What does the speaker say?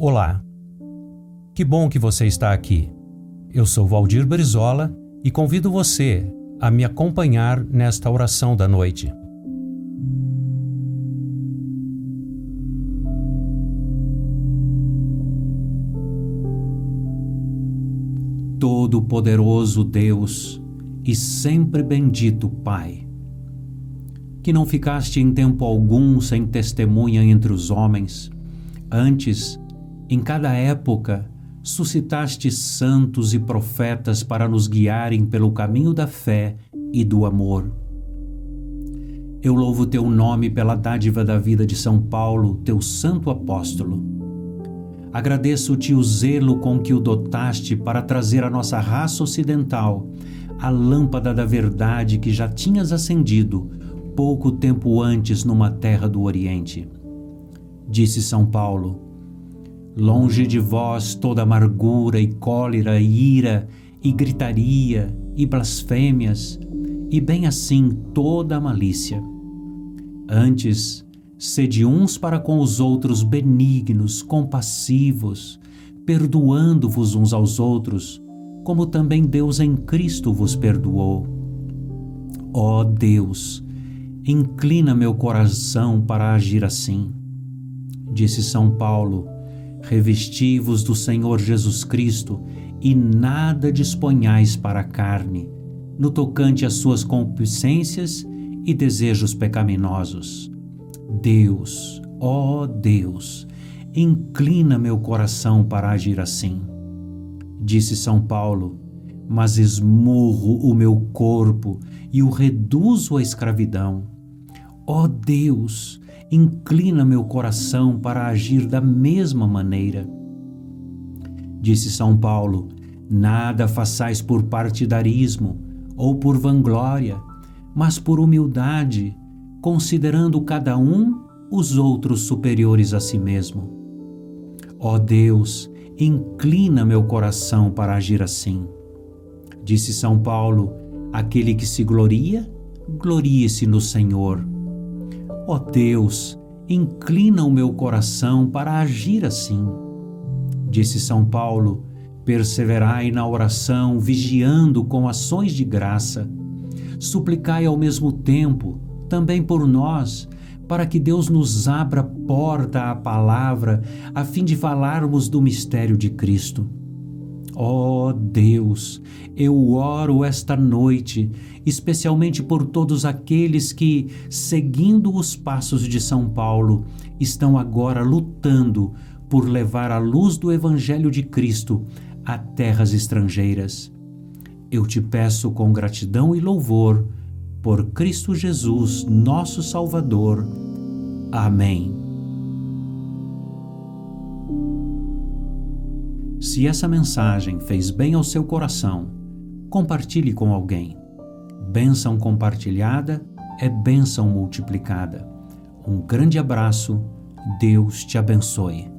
Olá. Que bom que você está aqui. Eu sou Valdir Brizola e convido você a me acompanhar nesta oração da noite. Todo-Poderoso Deus e sempre bendito Pai, que não ficaste em tempo algum sem testemunha entre os homens, antes, em cada época, suscitaste santos e profetas para nos guiarem pelo caminho da fé e do amor. Eu louvo teu nome pela dádiva da vida de São Paulo, teu santo apóstolo. Agradeço-te o zelo com que o dotaste para trazer à nossa raça ocidental a lâmpada da verdade que já tinhas acendido pouco tempo antes numa terra do Oriente. Disse São Paulo: Longe de vós toda amargura e cólera e ira e gritaria e blasfêmias, e bem assim toda malícia. Antes, sede uns para com os outros benignos, compassivos, perdoando-vos uns aos outros, como também Deus em Cristo vos perdoou. Ó Deus, inclina meu coração para agir assim. Disse São Paulo, Revesti-vos do Senhor Jesus Cristo e nada disponhais para a carne, no tocante às suas concupiscências e desejos pecaminosos. Deus, ó Deus, inclina meu coração para agir assim. Disse São Paulo, mas esmurro o meu corpo e o reduzo à escravidão. Ó Deus, inclina meu coração para agir da mesma maneira. Disse São Paulo: Nada façais por partidarismo ou por vanglória, mas por humildade, considerando cada um os outros superiores a si mesmo. Ó Deus, inclina meu coração para agir assim. Disse São Paulo: Aquele que se gloria, glorie-se no Senhor. Ó Deus, inclina o meu coração para agir assim. Disse São Paulo: perseverai na oração, vigiando com ações de graça. Suplicai ao mesmo tempo, também por nós, para que Deus nos abra porta à palavra, a fim de falarmos do mistério de Cristo. Ó oh Deus, eu oro esta noite, especialmente por todos aqueles que, seguindo os passos de São Paulo, estão agora lutando por levar a luz do Evangelho de Cristo a terras estrangeiras. Eu te peço com gratidão e louvor, por Cristo Jesus, nosso Salvador. Amém. Se essa mensagem fez bem ao seu coração, compartilhe com alguém. Bênção compartilhada é bênção multiplicada. Um grande abraço, Deus te abençoe.